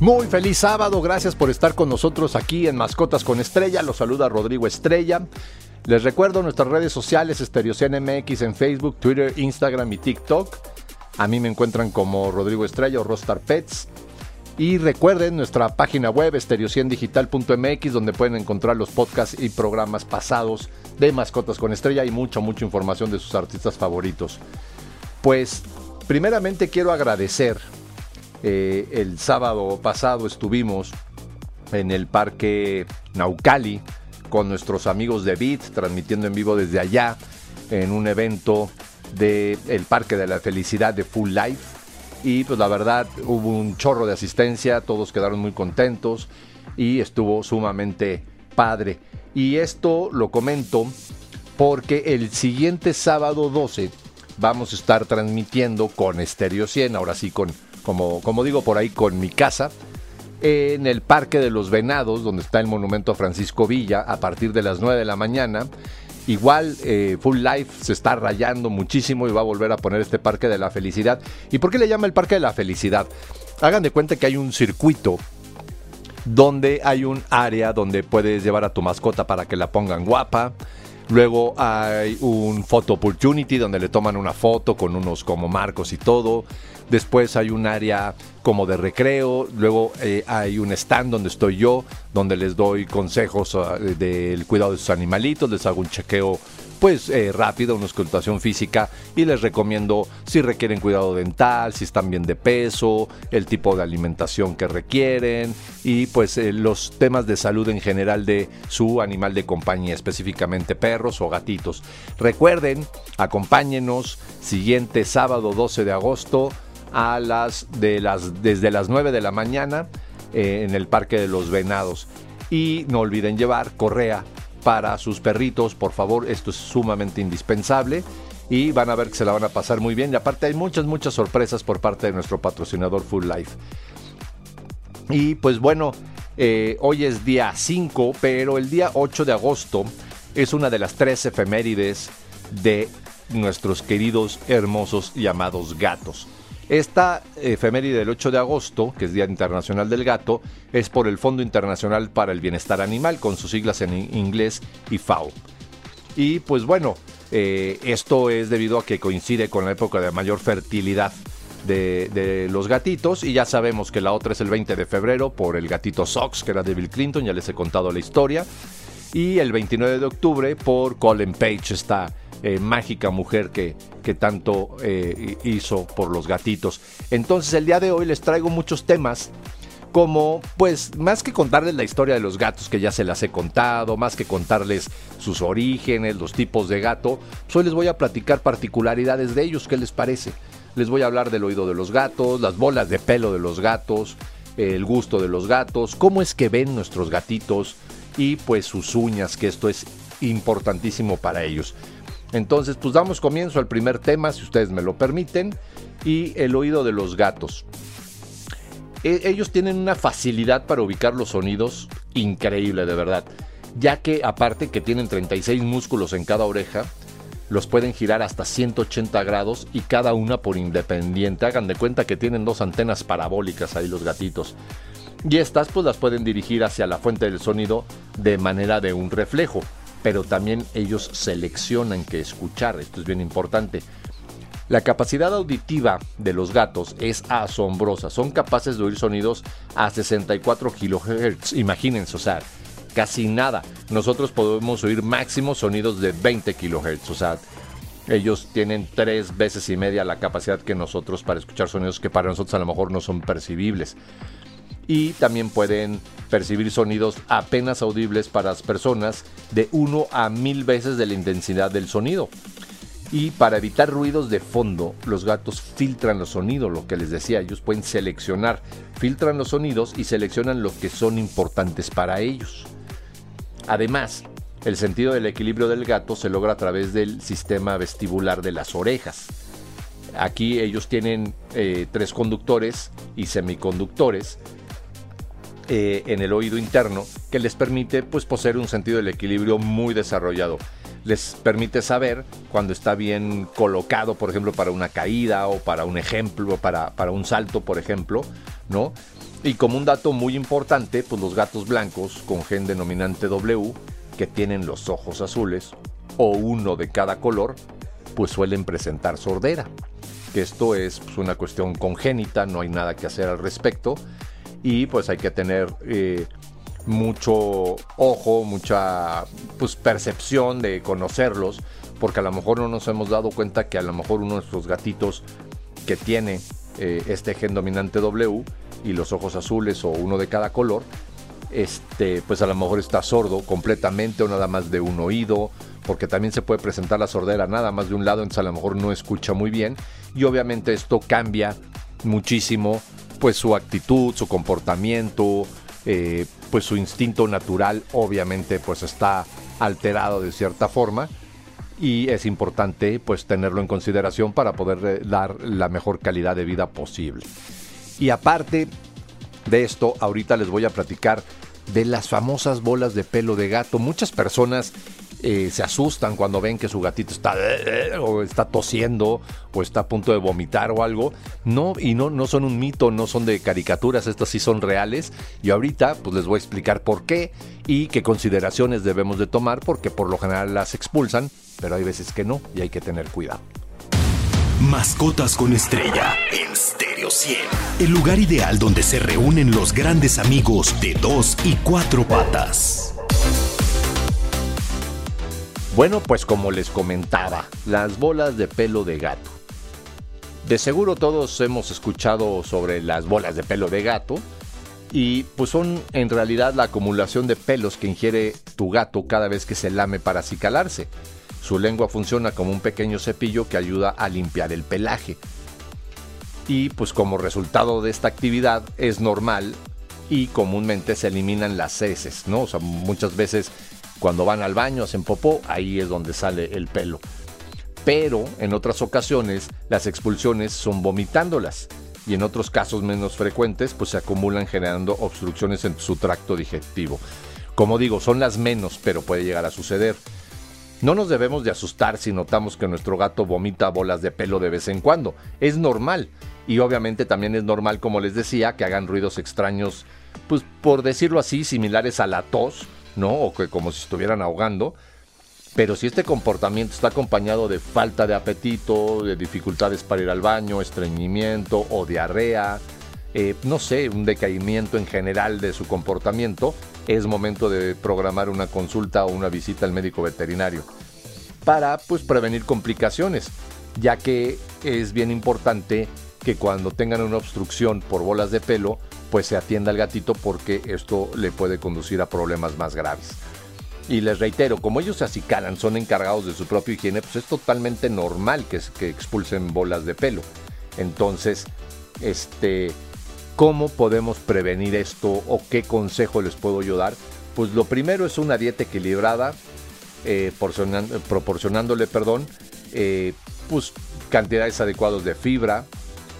Muy feliz sábado, gracias por estar con nosotros aquí en Mascotas con Estrella. Los saluda Rodrigo Estrella. Les recuerdo nuestras redes sociales Estereocian MX en Facebook, Twitter, Instagram y TikTok. A mí me encuentran como Rodrigo Estrella o Rostar Pets. Y recuerden nuestra página web estereociendigital.mx donde pueden encontrar los podcasts y programas pasados de Mascotas con Estrella y mucha, mucha información de sus artistas favoritos. Pues primeramente quiero agradecer eh, el sábado pasado estuvimos en el Parque Naucali con nuestros amigos de Beat, transmitiendo en vivo desde allá en un evento del el Parque de la Felicidad de Full Life. Y pues la verdad hubo un chorro de asistencia, todos quedaron muy contentos y estuvo sumamente padre. Y esto lo comento porque el siguiente sábado 12 vamos a estar transmitiendo con Stereo 100, ahora sí con como, digo por ahí, con mi casa, en el Parque de los Venados, donde está el monumento a Francisco Villa, a partir de las 9 de la mañana. Igual eh, Full Life se está rayando muchísimo y va a volver a poner este Parque de la Felicidad. ¿Y por qué le llama el Parque de la Felicidad? Hagan de cuenta que hay un circuito donde hay un área donde puedes llevar a tu mascota para que la pongan guapa. Luego hay un photo opportunity donde le toman una foto con unos como marcos y todo. Después hay un área como de recreo, luego eh, hay un stand donde estoy yo, donde les doy consejos ah, del cuidado de sus animalitos, les hago un chequeo pues eh, rápido, una escultación física y les recomiendo si requieren cuidado dental, si están bien de peso, el tipo de alimentación que requieren y pues eh, los temas de salud en general de su animal de compañía, específicamente perros o gatitos. Recuerden, acompáñenos siguiente sábado 12 de agosto a las, de las desde las 9 de la mañana eh, en el Parque de los Venados. Y no olviden llevar correa para sus perritos, por favor, esto es sumamente indispensable y van a ver que se la van a pasar muy bien. Y aparte hay muchas, muchas sorpresas por parte de nuestro patrocinador Full Life. Y pues bueno, eh, hoy es día 5, pero el día 8 de agosto es una de las tres efemérides de nuestros queridos, hermosos y amados gatos. Esta efeméride del 8 de agosto, que es Día Internacional del Gato, es por el Fondo Internacional para el Bienestar Animal, con sus siglas en inglés IFAO. Y pues bueno, eh, esto es debido a que coincide con la época de mayor fertilidad de, los gatitos y ya sabemos que la otra es el 20 de febrero por el gatito Sox, que era de Bill Clinton, ya les he contado la historia. Y el 29 de octubre por Colin Page, esta eh, mágica mujer que, que tanto eh, hizo por los gatitos. Entonces el día de hoy les traigo muchos temas como, pues, más que contarles la historia de los gatos que ya se las he contado, más que contarles sus orígenes, los tipos de gato, pues hoy les voy a platicar particularidades de ellos, ¿qué les parece? Les voy a hablar del oído de los gatos, las bolas de pelo de los gatos, el gusto de los gatos, cómo es que ven nuestros gatitos y pues sus uñas, que esto es importantísimo para ellos. Entonces, pues damos comienzo al primer tema, si ustedes me lo permiten, y el oído de los gatos. E, ellos tienen una facilidad para ubicar los sonidos increíble, de verdad, ya que aparte que tienen 36 músculos en cada oreja, los pueden girar hasta 180 grados y cada una por independiente. Hagan de cuenta que tienen dos antenas parabólicas ahí los gatitos. Y estas pues las pueden dirigir hacia la fuente del sonido de manera de un reflejo pero también ellos seleccionan qué escuchar, esto es bien importante. La capacidad auditiva de los gatos es asombrosa, son capaces de oír sonidos a 64 kHz, imagínense, o sea, casi nada. Nosotros podemos oír máximo sonidos de 20 kHz, o sea, ellos tienen tres veces y media la capacidad que nosotros para escuchar sonidos que para nosotros a lo mejor no son percibibles y también pueden percibir sonidos apenas audibles para las personas de 1 a 1000 veces de la intensidad del sonido. Y para evitar ruidos de fondo, los gatos filtran los sonidos, lo que les decía, ellos pueden seleccionar, filtran los sonidos y seleccionan lo que son importantes para ellos. Además, el sentido del equilibrio del gato se logra a través del sistema vestibular de las orejas. Aquí ellos tienen eh, tres conductores y semiconductores eh, en el oído interno que les permite pues, poseer un sentido del equilibrio muy desarrollado. Les permite saber cuando está bien colocado, por ejemplo, para una caída o para un ejemplo, para, para un salto, por ejemplo, ¿no? Y como un dato muy importante, pues los gatos blancos con gen denominante W, que tienen los ojos azules, o uno de cada color, pues suelen presentar sordera. Que esto es pues, una cuestión congénita, no hay nada que hacer al respecto y pues hay que tener eh, mucho ojo, mucha pues, percepción de conocerlos, porque a lo mejor no nos hemos dado cuenta que a lo mejor uno de nuestros gatitos que tiene eh, este gen dominante W y los ojos azules o uno de cada color, este, pues a lo mejor está sordo completamente o nada más de un oído, porque también se puede presentar la sordera nada más de un lado, entonces a lo mejor no escucha muy bien y obviamente esto cambia muchísimo pues su actitud, su comportamiento, eh, pues su instinto natural obviamente pues está alterado de cierta forma y es importante pues tenerlo en consideración para poder eh, dar la mejor calidad de vida posible. Y aparte de esto, ahorita les voy a platicar de las famosas bolas de pelo de gato. Muchas personas eh, se asustan cuando ven que su gatito está o está tosiendo o está a punto de vomitar o algo. No, y no, no son un mito, no son de caricaturas, estas sí son reales. Y ahorita pues les voy a explicar por qué y qué consideraciones debemos de tomar porque por lo general las expulsan, pero hay veces que no y hay que tener cuidado. Mascotas con estrella en Stereo 100. El lugar ideal donde se reúnen los grandes amigos de dos y cuatro patas. Bueno, pues como les comentaba, las bolas de pelo de gato. De seguro todos hemos escuchado sobre las bolas de pelo de gato y pues son en realidad la acumulación de pelos que ingiere tu gato cada vez que se lame para acicalarse. Su lengua funciona como un pequeño cepillo que ayuda a limpiar el pelaje. Y pues como resultado de esta actividad es normal y comúnmente se eliminan las heces, ¿no? O sea, muchas veces cuando van al baño, hacen popó, ahí es donde sale el pelo. Pero en otras ocasiones las expulsiones son vomitándolas y en otros casos menos frecuentes pues se acumulan generando obstrucciones en su tracto digestivo. Como digo, son las menos, pero puede llegar a suceder. No nos debemos de asustar si notamos que nuestro gato vomita bolas de pelo de vez en cuando. Es normal. Y obviamente también es normal, como les decía, que hagan ruidos extraños, pues por decirlo así, similares a la tos ¿no? O que como si estuvieran ahogando. Pero si este comportamiento está acompañado de falta de apetito, de dificultades para ir al baño, estreñimiento o diarrea, eh, no sé, un decaimiento en general de su comportamiento, es momento de programar una consulta o una visita al médico veterinario para pues prevenir complicaciones, ya que es bien importante que cuando tengan una obstrucción por bolas de pelo, pues se atienda al gatito porque esto le puede conducir a problemas más graves. Y les reitero, como ellos se acicalan, son encargados de su propia higiene, pues es totalmente normal que, que expulsen bolas de pelo. Entonces, este, ¿cómo podemos prevenir esto o qué consejo les puedo yo dar? Pues lo primero es una dieta equilibrada, eh, proporcionándole, perdón, eh, pues cantidades adecuadas de fibra,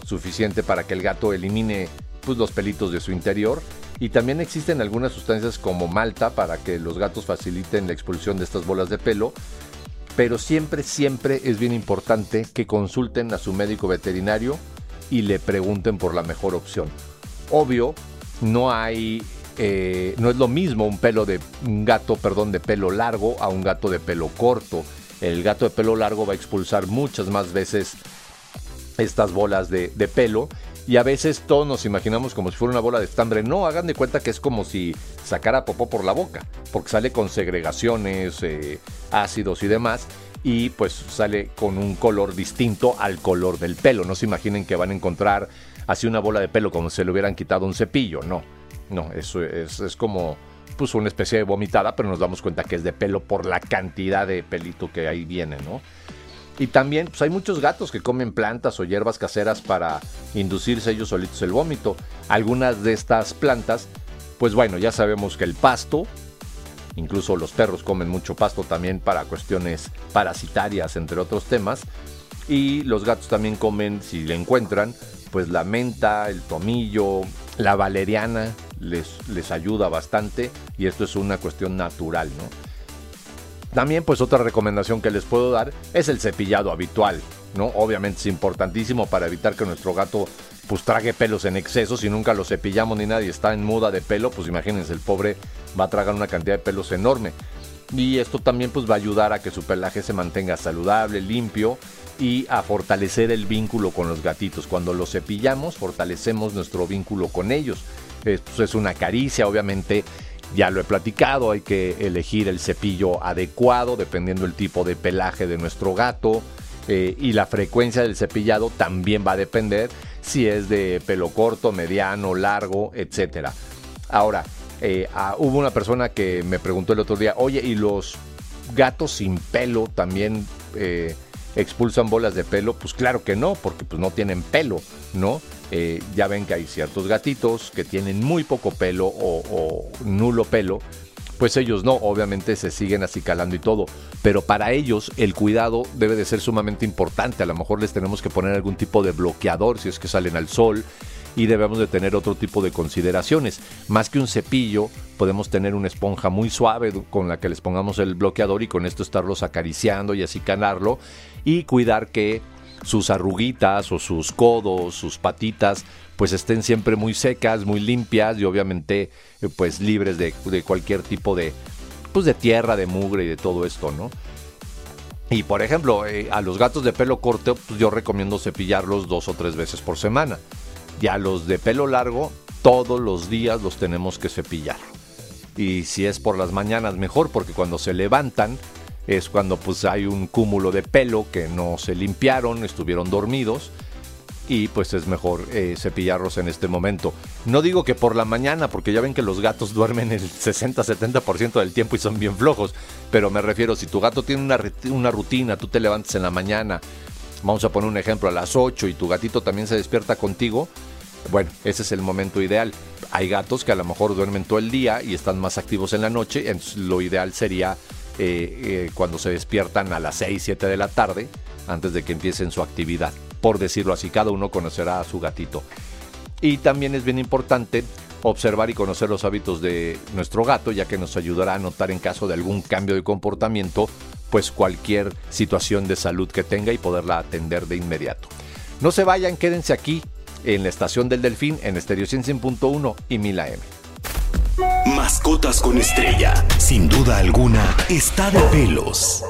suficiente para que el gato elimine pues, los pelitos de su interior. Y también existen algunas sustancias como malta para que los gatos faciliten la expulsión de estas bolas de pelo. Pero siempre, siempre es bien importante que consulten a su médico veterinario y le pregunten por la mejor opción. Obvio, no hay, eh, no es lo mismo un pelo de un gato, perdón, de pelo largo a un gato de pelo corto. El gato de pelo largo va a expulsar muchas más veces estas bolas de, de pelo y a veces todos nos imaginamos como si fuera una bola de estambre. No, hagan de cuenta que es como si sacara popó por la boca, porque sale con segregaciones, eh, ácidos y demás, y pues sale con un color distinto al color del pelo. No se imaginen que van a encontrar así una bola de pelo como si le hubieran quitado un cepillo. No, no, eso es, es como pues una especie de vomitada, pero nos damos cuenta que es de pelo por la cantidad de pelito que ahí viene, ¿no? Y también pues hay muchos gatos que comen plantas o hierbas caseras para inducirse ellos solitos el vómito. Algunas de estas plantas, pues bueno, ya sabemos que el pasto, incluso los perros comen mucho pasto también para cuestiones parasitarias, entre otros temas. Y los gatos también comen, si le encuentran, pues la menta, el tomillo, la valeriana, les, les ayuda bastante y esto es una cuestión natural, ¿no? También pues otra recomendación que les puedo dar es el cepillado habitual, ¿no? Obviamente es importantísimo para evitar que nuestro gato pues trague pelos en exceso, si nunca lo cepillamos ni nadie está en muda de pelo, pues imagínense, el pobre va a tragar una cantidad de pelos enorme. Y esto también pues va a ayudar a que su pelaje se mantenga saludable, limpio y a fortalecer el vínculo con los gatitos. Cuando los cepillamos, fortalecemos nuestro vínculo con ellos. Es, pues, es una caricia, obviamente ya lo he platicado, hay que elegir el cepillo adecuado dependiendo del tipo de pelaje de nuestro gato. Eh, y la frecuencia del cepillado también va a depender si es de pelo corto, mediano, largo, etc. Ahora, eh, ah, hubo una persona que me preguntó el otro día, oye, ¿y los gatos sin pelo también eh, expulsan bolas de pelo? Pues claro que no, porque pues no tienen pelo, ¿no? Eh, ya ven que hay ciertos gatitos que tienen muy poco pelo o, nulo pelo, pues ellos no, obviamente se siguen acicalando y todo, pero para ellos el cuidado debe de ser sumamente importante, a lo mejor les tenemos que poner algún tipo de bloqueador si es que salen al sol y debemos de tener otro tipo de consideraciones, más que un cepillo, podemos tener una esponja muy suave con la que les pongamos el bloqueador y con esto estarlos acariciando y acicalarlo y cuidar que sus arruguitas o sus codos, sus patitas, pues estén siempre muy secas, muy limpias y obviamente eh, pues libres de, cualquier tipo de, pues de tierra, de mugre y de todo esto, ¿no? Y por ejemplo, eh, a los gatos de pelo corto, pues yo recomiendo cepillarlos dos o tres veces por semana. Y a los de pelo largo, todos los días los tenemos que cepillar. Y si es por las mañanas, mejor, porque cuando se levantan, es cuando pues hay un cúmulo de pelo que no se limpiaron, estuvieron dormidos y pues es mejor eh, cepillarlos en este momento. No digo que por la mañana, porque ya ven que los gatos duermen el 60-70% del tiempo y son bien flojos, pero me refiero, si tu gato tiene una, una rutina, tú te levantas en la mañana, vamos a poner un ejemplo, a las 8 y tu gatito también se despierta contigo, bueno, ese es el momento ideal. Hay gatos que a lo mejor duermen todo el día y están más activos en la noche, entonces lo ideal sería eh, eh, cuando se despiertan a las 6, 7 de la tarde, antes de que empiecen su actividad. Por decirlo así, cada uno conocerá a su gatito. Y también es bien importante observar y conocer los hábitos de nuestro gato, ya que nos ayudará a notar en caso de algún cambio de comportamiento, pues cualquier situación de salud que tenga y poderla atender de inmediato. No se vayan, quédense aquí en la estación del Delfín en Estéreo 100.1 y Mila M. Mascotas con estrella. Sin duda alguna, está de pelos.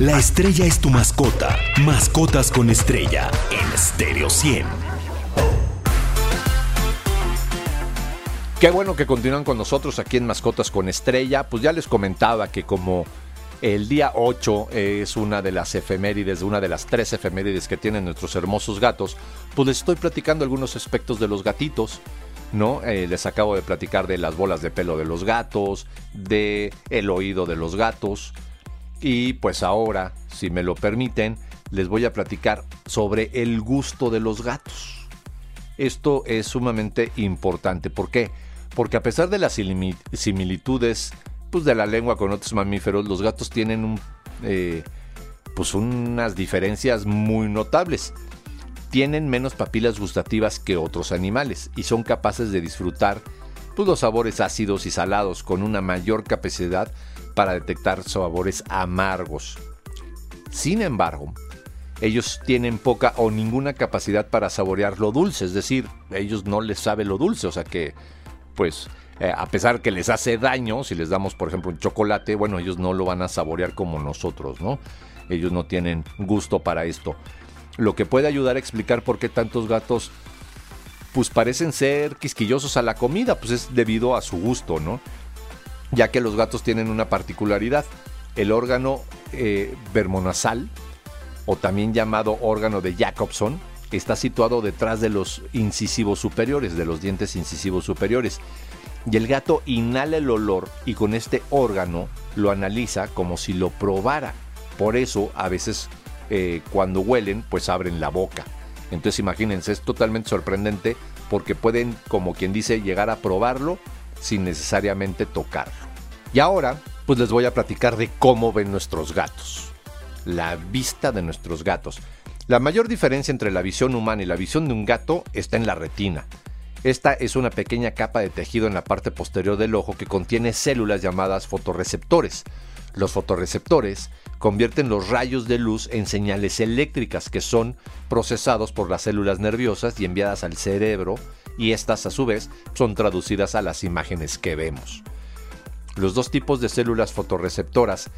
La estrella es tu mascota. Mascotas con estrella en Stereo 100. Qué bueno que continúan con nosotros aquí en Mascotas con Estrella. Pues ya les comentaba que como el día 8 es una de las efemérides, una de las tres efemérides que tienen nuestros hermosos gatos, pues les estoy platicando algunos aspectos de los gatitos. ¿no? Eh, les acabo de platicar de las bolas de pelo de los gatos, de el oído de los gatos. Y pues ahora, si me lo permiten, les voy a platicar sobre el gusto de los gatos. Esto es sumamente importante. ¿Por qué? Porque a pesar de las similitudes pues, de la lengua con otros mamíferos, los gatos tienen un, eh, pues unas diferencias muy notables. Tienen menos papilas gustativas que otros animales y son capaces de disfrutar pues, los sabores ácidos y salados con una mayor capacidad para detectar sabores amargos. Sin embargo, ellos tienen poca o ninguna capacidad para saborear lo dulce, es decir, ellos no les sabe lo dulce, o sea que pues eh, a pesar que les hace daño, si les damos por ejemplo un chocolate, bueno, ellos no lo van a saborear como nosotros, ¿no? Ellos no tienen gusto para esto. Lo que puede ayudar a explicar por qué tantos gatos pues parecen ser quisquillosos a la comida, pues es debido a su gusto, ¿no? Ya que los gatos tienen una particularidad. El órgano eh, vermonasal, o también llamado órgano de Jacobson, está situado detrás de los incisivos superiores, de los dientes incisivos superiores. Y el gato inhala el olor y con este órgano lo analiza como si lo probara. Por eso a veces eh, cuando huelen pues abren la boca. Entonces imagínense, es totalmente sorprendente porque pueden, como quien dice, llegar a probarlo sin necesariamente tocarlo. Y ahora pues les voy a platicar de cómo ven nuestros gatos. La vista de nuestros gatos. La mayor diferencia entre la visión humana y la visión de un gato está en la retina. Esta es una pequeña capa de tejido en la parte posterior del ojo que contiene células llamadas fotorreceptores. Los fotorreceptores convierten los rayos de luz en señales eléctricas que son procesados por las células nerviosas y enviadas al cerebro y estas a su vez son traducidas a las imágenes que vemos. Los dos tipos de células fotorreceptoras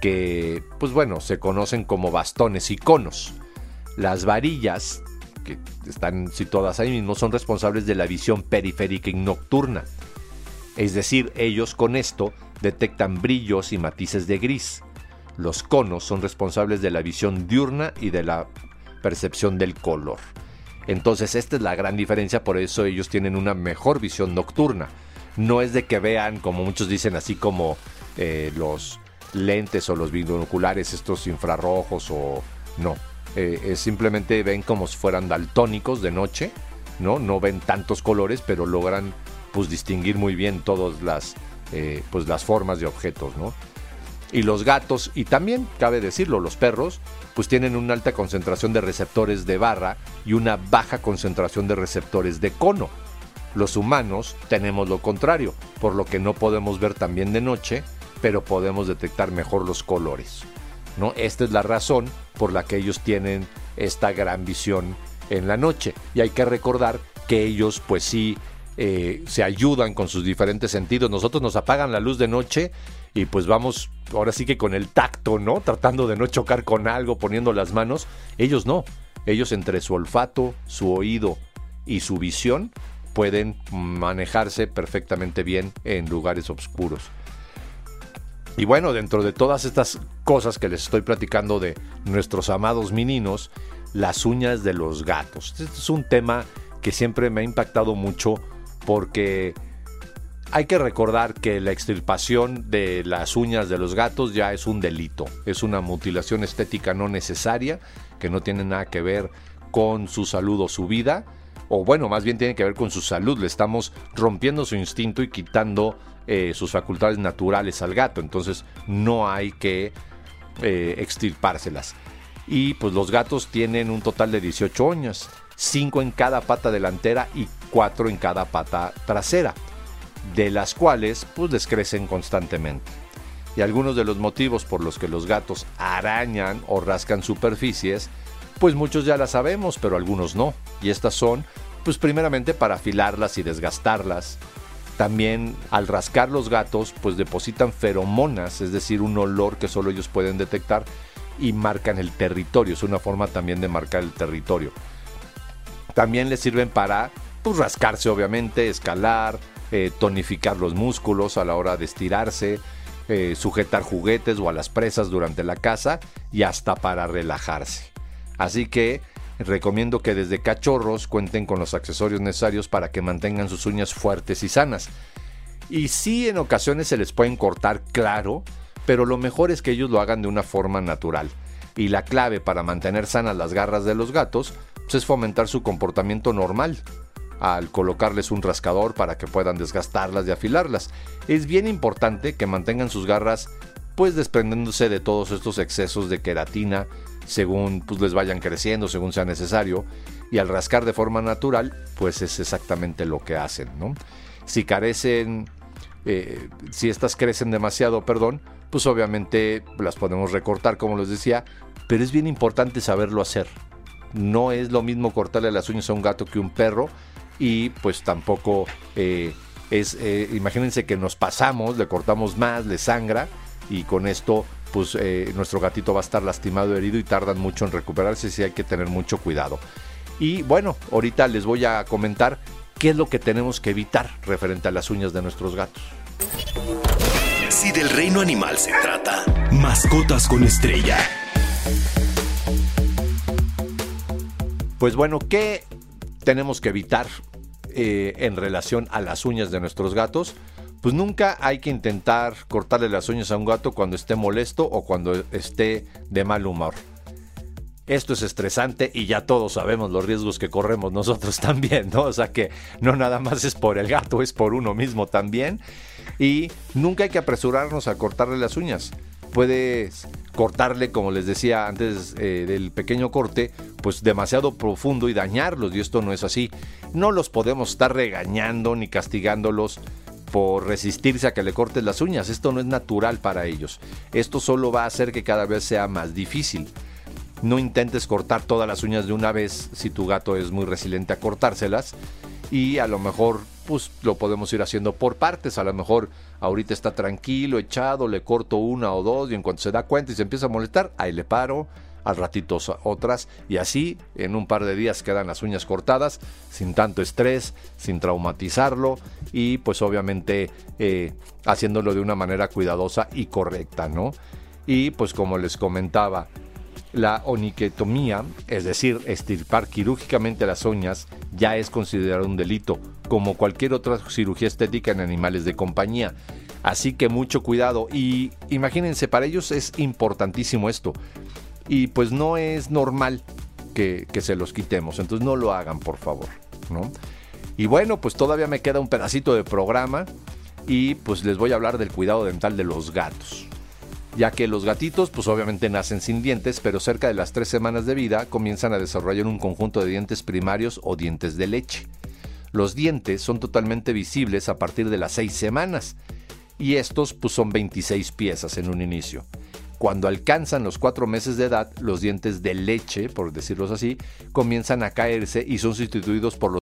que, pues bueno, se conocen como bastones y conos. Las varillas, que están situadas ahí mismo, son responsables de la visión periférica y nocturna. Es decir, ellos con esto detectan brillos y matices de gris. Los conos son responsables de la visión diurna y de la percepción del color. Entonces esta es la gran diferencia, por eso ellos tienen una mejor visión nocturna. No es de que vean, como muchos dicen, así como eh, los lentes o los binoculares, estos infrarrojos o no. Eh, simplemente ven como si fueran daltónicos de noche, ¿no? No ven tantos colores, pero logran pues distinguir muy bien todas las, eh, pues, las formas de objetos, ¿no? Y los gatos, y también cabe decirlo, los perros, pues tienen una alta concentración de receptores de barra y una baja concentración de receptores de cono. Los humanos tenemos lo contrario, por lo que no podemos ver tan bien de noche, pero podemos detectar mejor los colores. ¿no? Esta es la razón por la que ellos tienen esta gran visión en la noche. Y hay que recordar que ellos pues sí eh, se ayudan con sus diferentes sentidos. Nosotros nos apagan la luz de noche y pues vamos ahora sí que con el tacto, ¿no? Tratando de no chocar con algo, poniendo las manos. Ellos no. Ellos entre su olfato, su oído y su visión pueden manejarse perfectamente bien en lugares oscuros. Y bueno, dentro de todas estas cosas que les estoy platicando de nuestros amados meninos, las uñas de los gatos. Este es un tema que siempre me ha impactado mucho porque hay que recordar que la extirpación de las uñas de los gatos ya es un delito, es una mutilación estética no necesaria que no tiene nada que ver con su salud o su vida, o bueno, más bien tiene que ver con su salud, le estamos rompiendo su instinto y quitando eh, sus facultades naturales al gato, entonces no hay que eh, extirpárselas. Y pues los gatos tienen un total de 18 uñas, 5 en cada pata delantera y 4 en cada pata trasera, de las cuales pues les crecen constantemente. Y algunos de los motivos por los que los gatos arañan o rascan superficies, pues muchos ya las sabemos, pero algunos no. Y estas son, pues primeramente para afilarlas y desgastarlas, también al rascar los gatos, pues depositan feromonas, es decir, un olor que solo ellos pueden detectar y marcan el territorio. Es una forma también de marcar el territorio. También les sirven para pues, rascarse, obviamente, escalar, eh, tonificar los músculos a la hora de estirarse, eh, sujetar juguetes o a las presas durante la caza y hasta para relajarse. Así que recomiendo que desde cachorros cuenten con los accesorios necesarios para que mantengan sus uñas fuertes y sanas. Y sí en ocasiones se les pueden cortar, claro, pero lo mejor es que ellos lo hagan de una forma natural. Y la clave para mantener sanas las garras de los gatos pues, es fomentar su comportamiento normal al colocarles un rascador para que puedan desgastarlas y afilarlas. Es bien importante que mantengan sus garras pues desprendiéndose de todos estos excesos de queratina según pues, les vayan creciendo, según sea necesario, y al rascar de forma natural, pues es exactamente lo que hacen, ¿no? Si carecen, eh, si estas crecen demasiado, perdón, pues obviamente las podemos recortar, como les decía, pero es bien importante saberlo hacer. No es lo mismo cortarle las uñas a un gato que un perro, y pues tampoco eh, es, eh, imagínense que nos pasamos, le cortamos más, le sangra, y con esto pues eh, nuestro gatito va a estar lastimado, herido y tardan mucho en recuperarse, si hay que tener mucho cuidado. Y bueno, ahorita les voy a comentar qué es lo que tenemos que evitar referente a las uñas de nuestros gatos. Si del reino animal se trata, mascotas con estrella. Pues bueno, ¿qué tenemos que evitar eh, en relación a las uñas de nuestros gatos? pues nunca hay que intentar cortarle las uñas a un gato cuando esté molesto o cuando esté de mal humor. Esto es estresante y ya todos sabemos los riesgos que corremos nosotros también, ¿no? O sea que no nada más es por el gato, es por uno mismo también. Y nunca hay que apresurarnos a cortarle las uñas. Puedes cortarle, como les decía antes eh, del pequeño corte, pues demasiado profundo y dañarlos. Y esto no es así. No los podemos estar regañando ni castigándolos por resistirse a que le cortes las uñas. Esto no es natural para ellos. Esto solo va a hacer que cada vez sea más difícil. No intentes cortar todas las uñas de una vez si tu gato es muy resiliente a cortárselas. Y a lo mejor pues lo podemos ir haciendo por partes. A lo mejor ahorita está tranquilo, echado, le corto una o dos y en cuanto se da cuenta y se empieza a molestar, ahí le paro, al ratito otras y así en un par de días quedan las uñas cortadas sin tanto estrés, sin traumatizarlo y pues obviamente eh, haciéndolo de una manera cuidadosa y correcta, ¿no? Y pues como les comentaba, la oniquetomía, es decir, estirpar quirúrgicamente las uñas, ya es considerado un delito, como cualquier otra cirugía estética en animales de compañía. Así que mucho cuidado y imagínense, para ellos es importantísimo esto y pues no es normal que, se los quitemos. Entonces no lo hagan, por favor. ¿no? Y bueno, pues todavía me queda un pedacito de programa y pues les voy a hablar del cuidado dental de los gatos. Ya que los gatitos pues obviamente nacen sin dientes, pero cerca de las tres semanas de vida comienzan a desarrollar un conjunto de dientes primarios o dientes de leche. Los dientes son totalmente visibles a partir de las seis semanas y estos pues son 26 piezas en un inicio. Cuando alcanzan los cuatro meses de edad, los dientes de leche, por decirlos así, comienzan a caerse y son sustituidos por los